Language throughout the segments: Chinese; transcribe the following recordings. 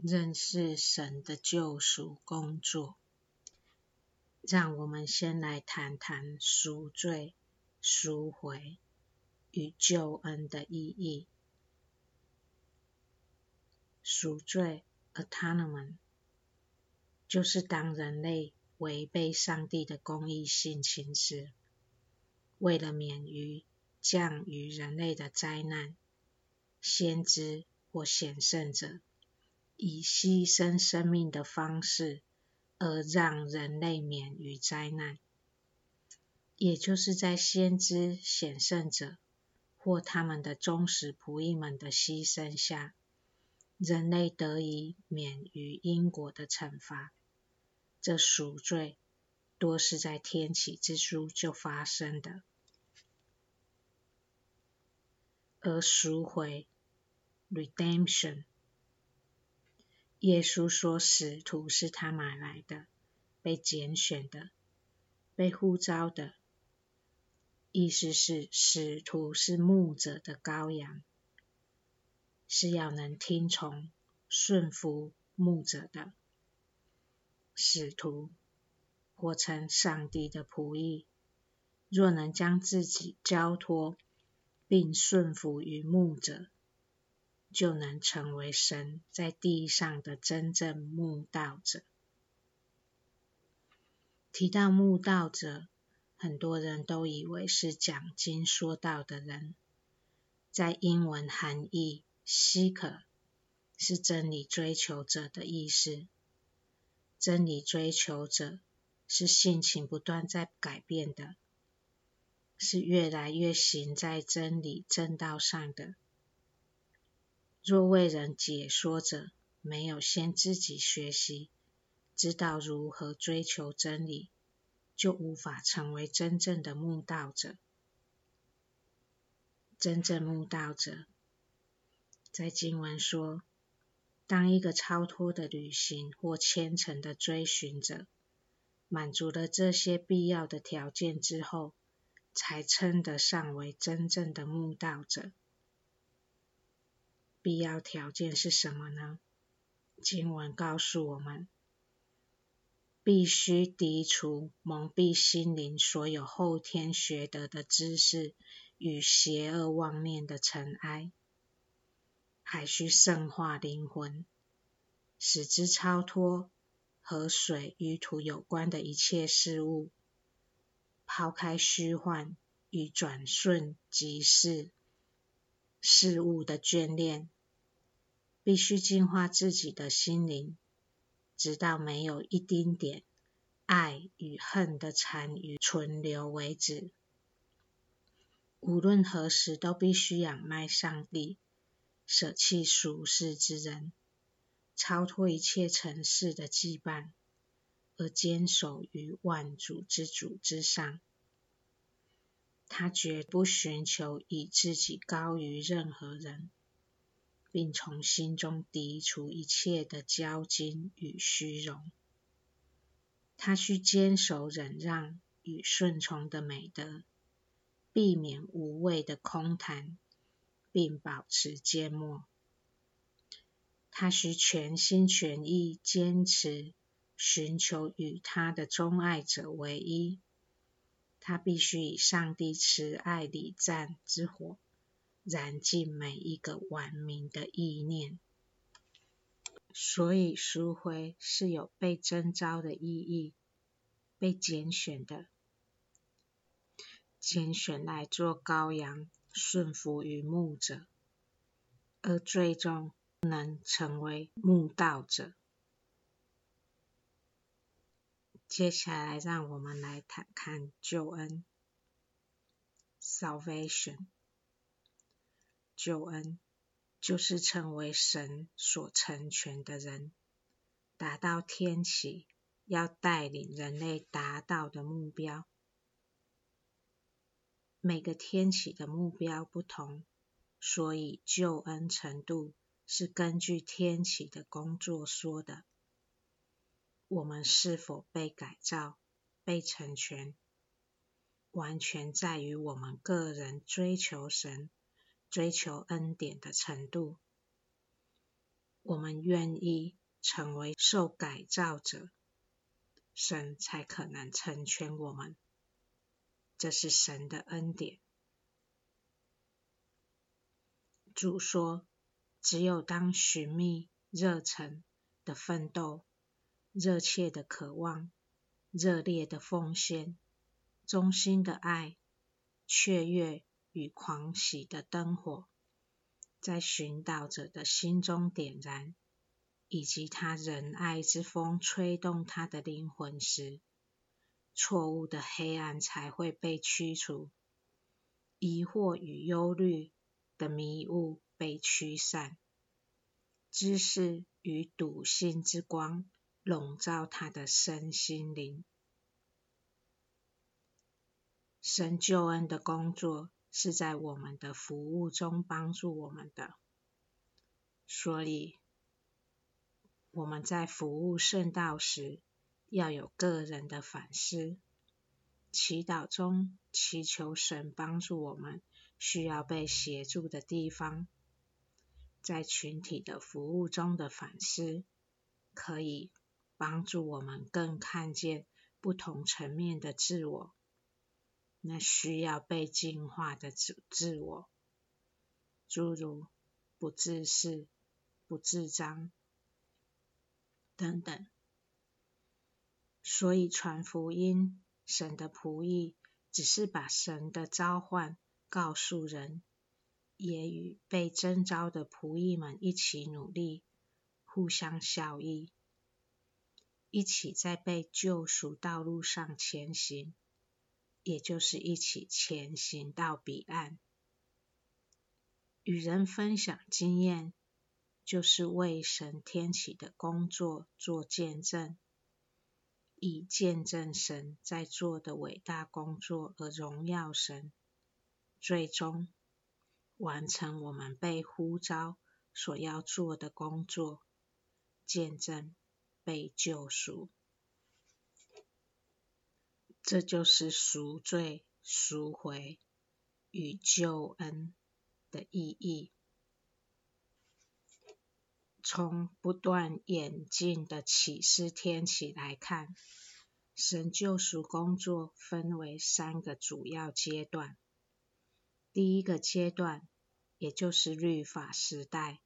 认识神的救赎工作，让我们先来谈谈赎罪、赎回与救恩的意义。赎罪 （Atonement） 就是当人类违背上帝的公义性情时，为了免于降于人类的灾难，先知或显圣者，以牺牲生命的方式，而让人类免于灾难，也就是在先知、显圣者或他们的忠实仆役们的牺牲下，人类得以免于因果的惩罚。这赎罪多是在天启之初就发生的，而赎回 （Redemption）。耶稣说：“使徒是他买来的，被拣选的，被呼召的。”意思是，使徒是牧者的羔羊，是要能听从、顺服牧者的。使徒或称上帝的仆役，若能将自己交托并顺服于牧者。就能成为神在地上的真正牧道者。提到牧道者，很多人都以为是讲经说道的人。在英文含义，seek 是真理追求者的意思。真理追求者是性情不断在改变的，是越来越行在真理正道上的。若为人解说者，没有先自己学习，知道如何追求真理，就无法成为真正的牧道者。真正牧道者，在经文说，当一个超脱的旅行或虔诚的追寻者，满足了这些必要的条件之后，才称得上为真正的牧道者。必要条件是什么呢？经文告诉我们，必须涤除蒙蔽心灵所有后天学得的知识与邪恶妄念的尘埃，还需圣化灵魂，使之超脱和水与土有关的一切事物，抛开虚幻与转瞬即逝事物的眷恋。必须净化自己的心灵，直到没有一丁点爱与恨的残余存留为止。无论何时，都必须仰赖上帝，舍弃俗世之人，超脱一切尘世的羁绊，而坚守于万主之主之上。他绝不寻求以自己高于任何人。并从心中涤除一切的骄矜与虚荣。他需坚守忍让与顺从的美德，避免无谓的空谈，并保持缄默。他需全心全意坚持寻求与他的钟爱者为一。他必须以上帝慈爱礼赞之火。燃尽每一个顽冥的意念，所以赎回是有被征召的意义，被拣选的，拣选来做羔羊，顺服于牧者，而最终能成为牧道者。接下来，让我们来谈看救恩 （Salvation）。救恩就是成为神所成全的人，达到天启要带领人类达到的目标。每个天启的目标不同，所以救恩程度是根据天启的工作说的。我们是否被改造、被成全，完全在于我们个人追求神。追求恩典的程度，我们愿意成为受改造者，神才可能成全我们。这是神的恩典。主说：“只有当寻觅、热诚的奋斗、热切的渴望、热烈的奉献、忠心的爱、雀跃与狂喜的灯火，在寻导者的心中点燃，以及他仁爱之风吹动他的灵魂时。”错误的黑暗才会被驱除，疑惑与忧虑的迷雾被驱散，知识与笃信之光笼罩他的身心灵。神救恩的工作是在我们的服务中帮助我们的，所以我们在服务圣道时，要有个人的反思，祈祷中祈求神帮助我们需要被协助的地方，在群体的服务中的反思，可以帮助我们更看见不同层面的自我，那需要被净化的自自我，诸如不自视、不自彰等等。所以传福音，神的仆役只是把神的召唤告诉人，也与被征召的仆役们一起努力，互相效益，一起在被救赎道路上前行，也就是一起前行到彼岸。与人分享经验，就是为神天启的工作做见证。以见证神在做的伟大工作而荣耀神，最终完成我们被呼召所要做的工作，见证被救赎。这就是赎罪、赎回与救恩的意义。从不断演进的启示天启来看，神救赎工作分为三个主要阶段。第一个阶段，也就是律法时代，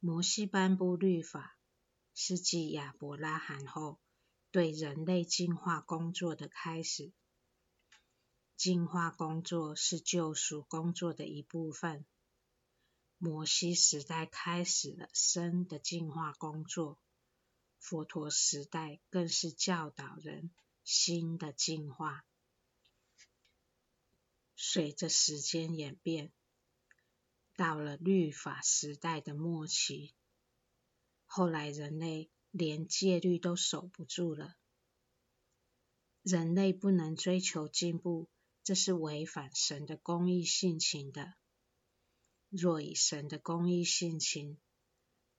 摩西颁布律法，是继亚伯拉罕后对人类进化工作的开始。进化工作是救赎工作的一部分。摩西时代开始了身的进化工作，佛陀时代更是教导人心的进化。随着时间演变，到了律法时代的末期，后来人类连戒律都守不住了。人类不能追求进步，这是违反神的公义性情的。若以神的公义性情，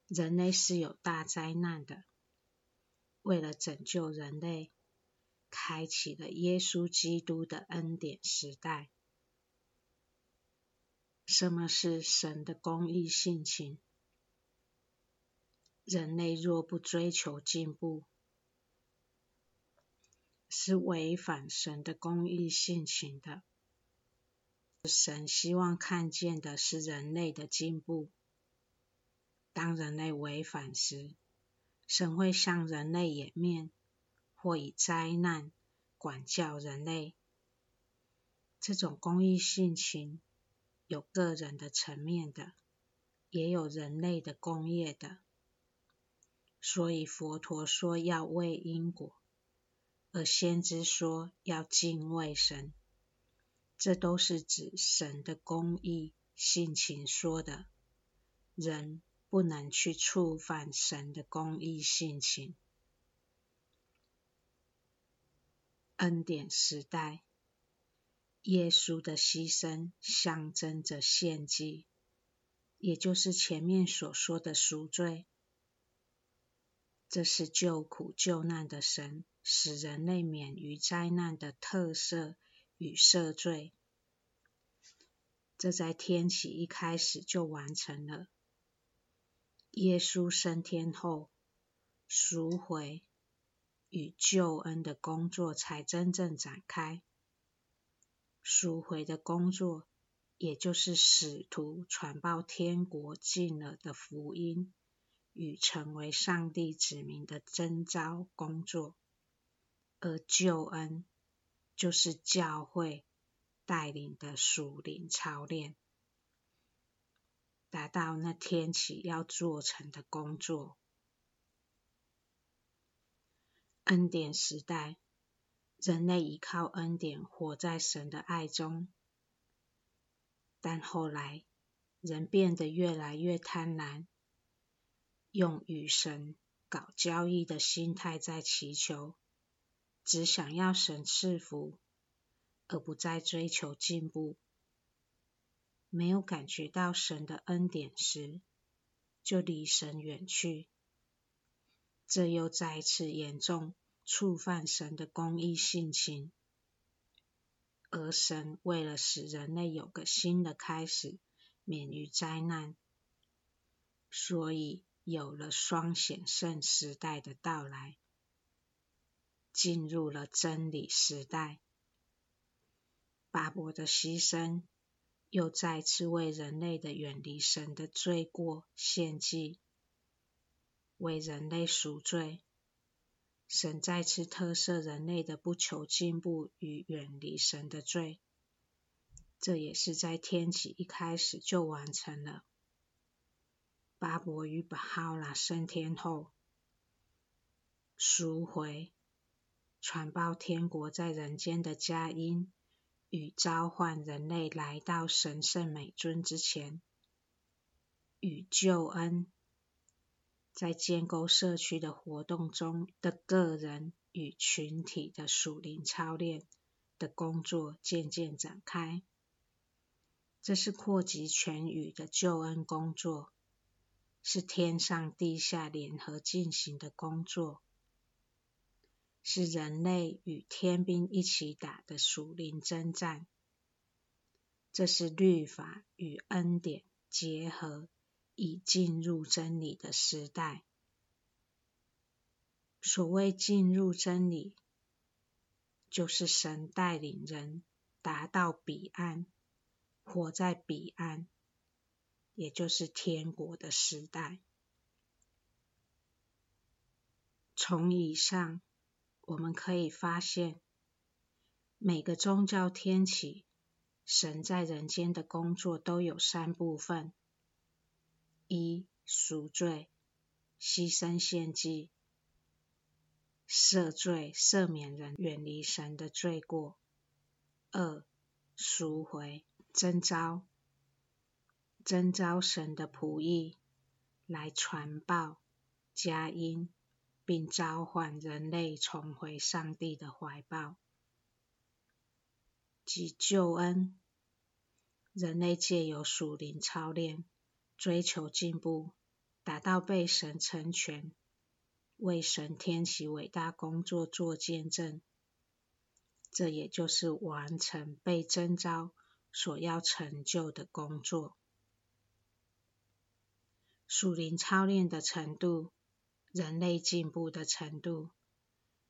人类是有大灾难的。为了拯救人类，开启了耶稣基督的恩典时代。什么是神的公义性情？人类若不追求进步，是违反神的公义性情的。神希望看见的是人类的进步。当人类违反时，神会向人类掩面，或以灾难管教人类。这种公义性情有个人的层面的，也有人类的工业的。所以佛陀说要为因果，而先知说要敬畏神。这都是指神的公义性情说的，人不能去触犯神的公义性情。恩典时代，耶稣的牺牲象征着献祭，也就是前面所说的赎罪。这是救苦救难的神，使人类免于灾难的特色。与赦罪，这在天启一开始就完成了。耶稣升天后，赎回与救恩的工作才真正展开。赎回的工作，也就是使徒传报天国近了的福音，与成为上帝子民的征召工作；而救恩，就是教会带领的属灵操练。达到那天启要做成的工作。恩典时代，人类依靠恩典活在神的爱中，但后来人变得越来越贪婪，用与神搞交易的心态在祈求，只想要神赐福，而不再追求进步。没有感觉到神的恩典时，就离神远去。这又再次严重触犯神的公义性情。而神为了使人类有个新的开始，免于灾难，所以有了双显圣时代的到来，进入了真理时代。巴伯的牺牲。又再次为人类的远离神的罪过献祭，为人类赎罪。神再次特赦人类的不求进步与远离神的罪，这也是在天启一开始就完成了。巴伯与巴哈拉升天后，赎回传报天国在人间的佳音。与召唤人类来到神圣美尊之前，与救恩在建构社区的活动中的个人与群体的属灵操练的工作渐渐展开。这是扩及全宇的救恩工作，是天上地下联合进行的工作。是人类与天兵一起打的属灵征战，这是律法与恩典结合，以进入真理的时代。所谓进入真理，就是神带领人达到彼岸，活在彼岸，也就是天国的时代。从以上。我们可以发现，每个宗教天启，神在人间的工作都有三部分：一、赎罪、牺牲献祭、赦罪、赦免人远离神的罪过；二、赎回、征召、征召神的仆役来传报佳音。并召唤人类重回上帝的怀抱，及救恩。人类借由属灵操练，追求进步，达到被神成全，为神天启伟大工作做见证。这也就是完成被征召所要成就的工作。属灵操练的程度。人类进步的程度，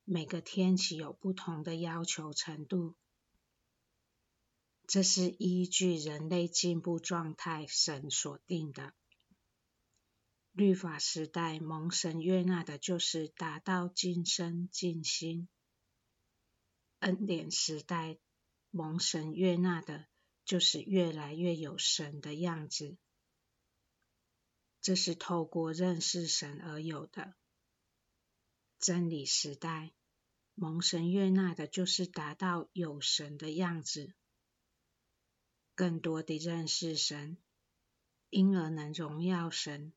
每个天启有不同的要求程度，这是依据人类进步状态神所定的。律法时代蒙神悦纳的，就是达到尽身尽心；恩典时代蒙神悦纳的，就是越来越有神的样子。这是透过认识神而有的。真理时代，蒙神悦纳的，就是达到有神的样子，更多的认识神，因而能荣耀神，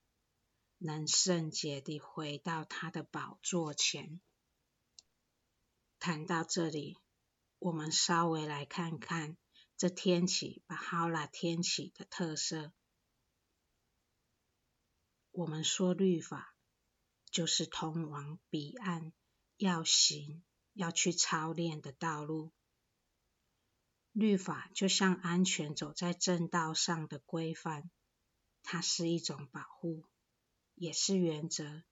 能圣洁地回到他的宝座前。谈到这里，我们稍微来看看这天启巴哈拉天启的特色。我们说律法，就是通往彼岸要行、要去操练的道路。律法就像安全走在正道上的规范，它是一种保护，也是原则。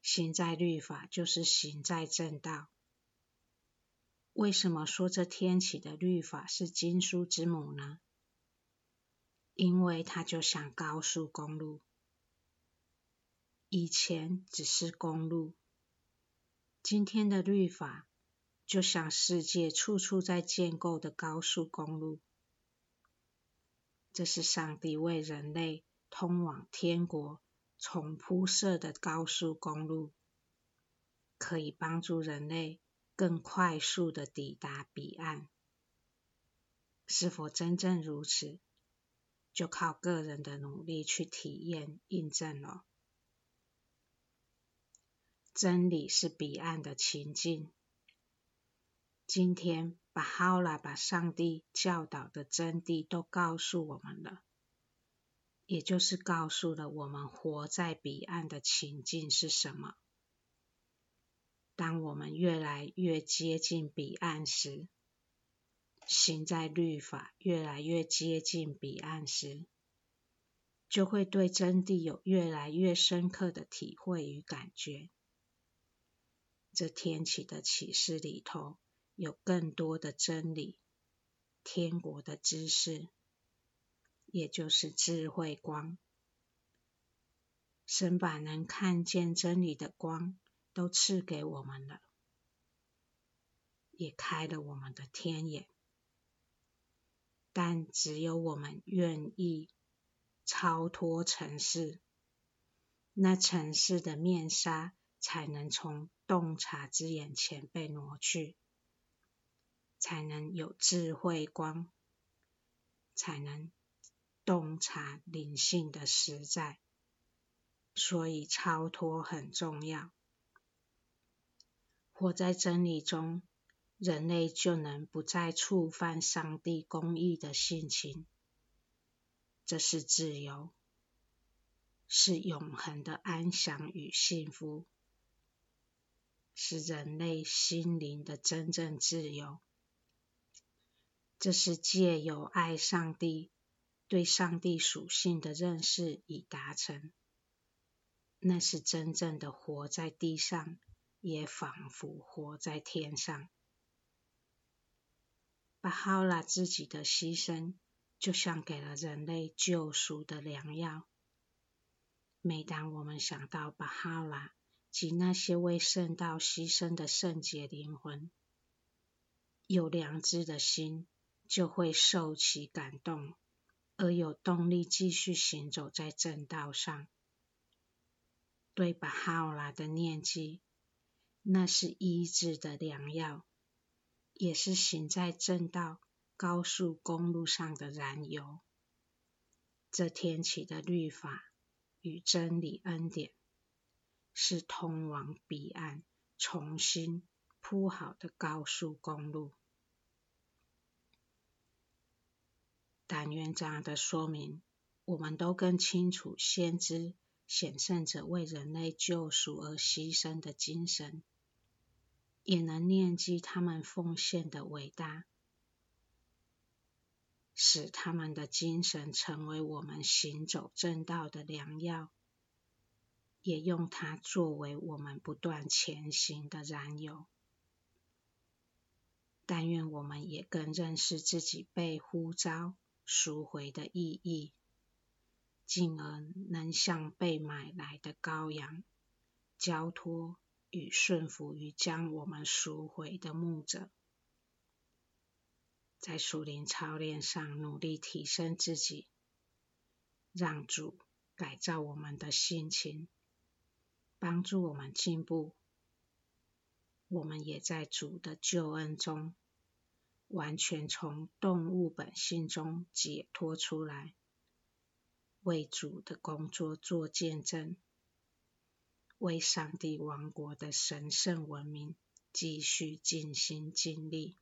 行在律法，就是行在正道。为什么说这天启的律法是经书之母呢？因为它就像高速公路，以前只是公路，今天的律法就像世界处处在建构的高速公路。这是上帝为人类通往天国重铺设的高速公路，可以帮助人类更快速地抵达彼岸。是否真正如此，就靠个人的努力去体验印证了。真理是彼岸的情境。今天，巴哈拉把上帝教导的真谛都告诉我们了，也就是告诉了我们活在彼岸的情境是什么。当我们越来越接近彼岸时，行在律法越来越接近彼岸时，就会对真谛有越来越深刻的体会与感觉。这天启的启示里头，有更多的真理，天国的知识，也就是智慧光。神把能看见真理的光都赐给我们了，也开了我们的天眼。但只有我们愿意超脱尘世，那尘世的面纱才能从洞察之眼前被挪去。才能有智慧光，才能洞察灵性的实在。所以超脱很重要。活在真理中，人类就能不再触犯上帝公义的性情。这是自由，是永恒的安详与幸福，是人类心灵的真正自由。这是借由爱上帝、对上帝属性的认识已达成。那是真正的活在地上，也仿佛活在天上。巴哈拉自己的牺牲，就像给了人类救赎的良药。每当我们想到巴哈拉及那些为圣道牺牲的圣洁灵魂，有良知的心，就会受其感动，而有动力继续行走在正道上。对巴哈欧拉的念记，那是医治的良药，也是行在正道高速公路上的燃油。这天启的律法与真理恩典，是通往彼岸重新铺好的高速公路。但愿这样的说明，我们都更清楚先知显圣者为人类救赎而牺牲的精神，也能念记他们奉献的伟大，使他们的精神成为我们行走正道的良药，也用它作为我们不断前行的燃油。但愿我们也更认识自己被呼召。赎回的意义，进而能像被买来的羔羊，交托与顺服于将我们赎回的牧者，在属灵操练上努力提升自己，让主改造我们的心情，帮助我们进步。我们也在主的救恩中。完全从动物本性中解脱出来，为主的工作做见证，为上帝王国的神圣文明继续尽心尽力。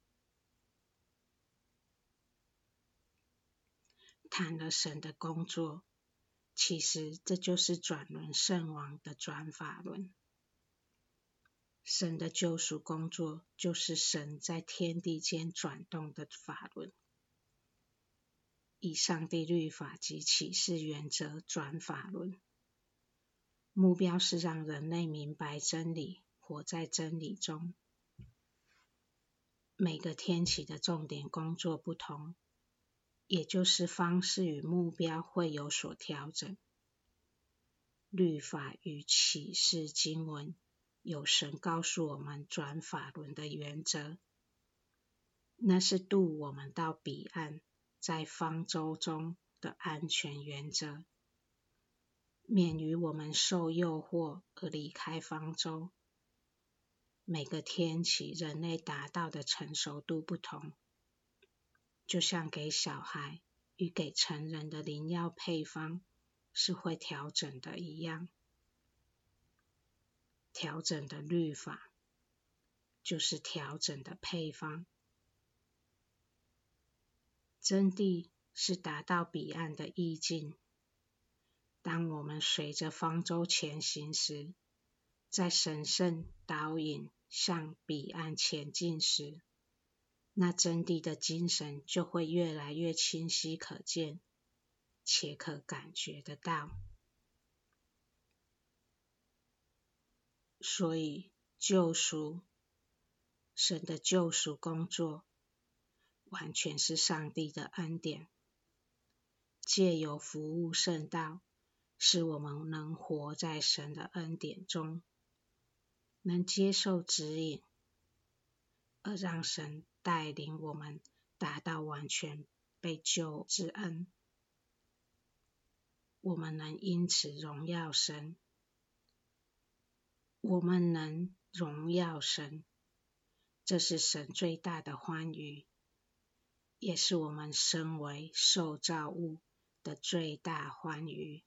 谈了神的工作，其实这就是转轮圣王的转法轮。神的救赎工作，就是神在天地间转动的法轮，以上帝律法及启示原则转法轮，目标是让人类明白真理，活在真理中。每个天启的重点工作不同，也就是方式与目标会有所调整。律法与启示经文，有神告诉我们转法轮的原则，那是渡我们到彼岸，在方舟中的安全原则，免于我们受诱惑而离开方舟。每个天期，人类达到的成熟度不同，就像给小孩与给成人的灵药配方是会调整的一样。调整的律法就是调整的配方。真谛是达到彼岸的意境。当我们随着方舟前行时，在神圣导引向彼岸前进时，那真谛的精神就会越来越清晰可见，且可感觉得到。所以，救赎，神的救赎工作，完全是上帝的恩典，借由服务圣道，使我们能活在神的恩典中。能接受指引，而让神带领我们达到完全被救之恩，我们能因此荣耀神。我们能荣耀神，这是神最大的欢愉，也是我们身为受造物的最大欢愉。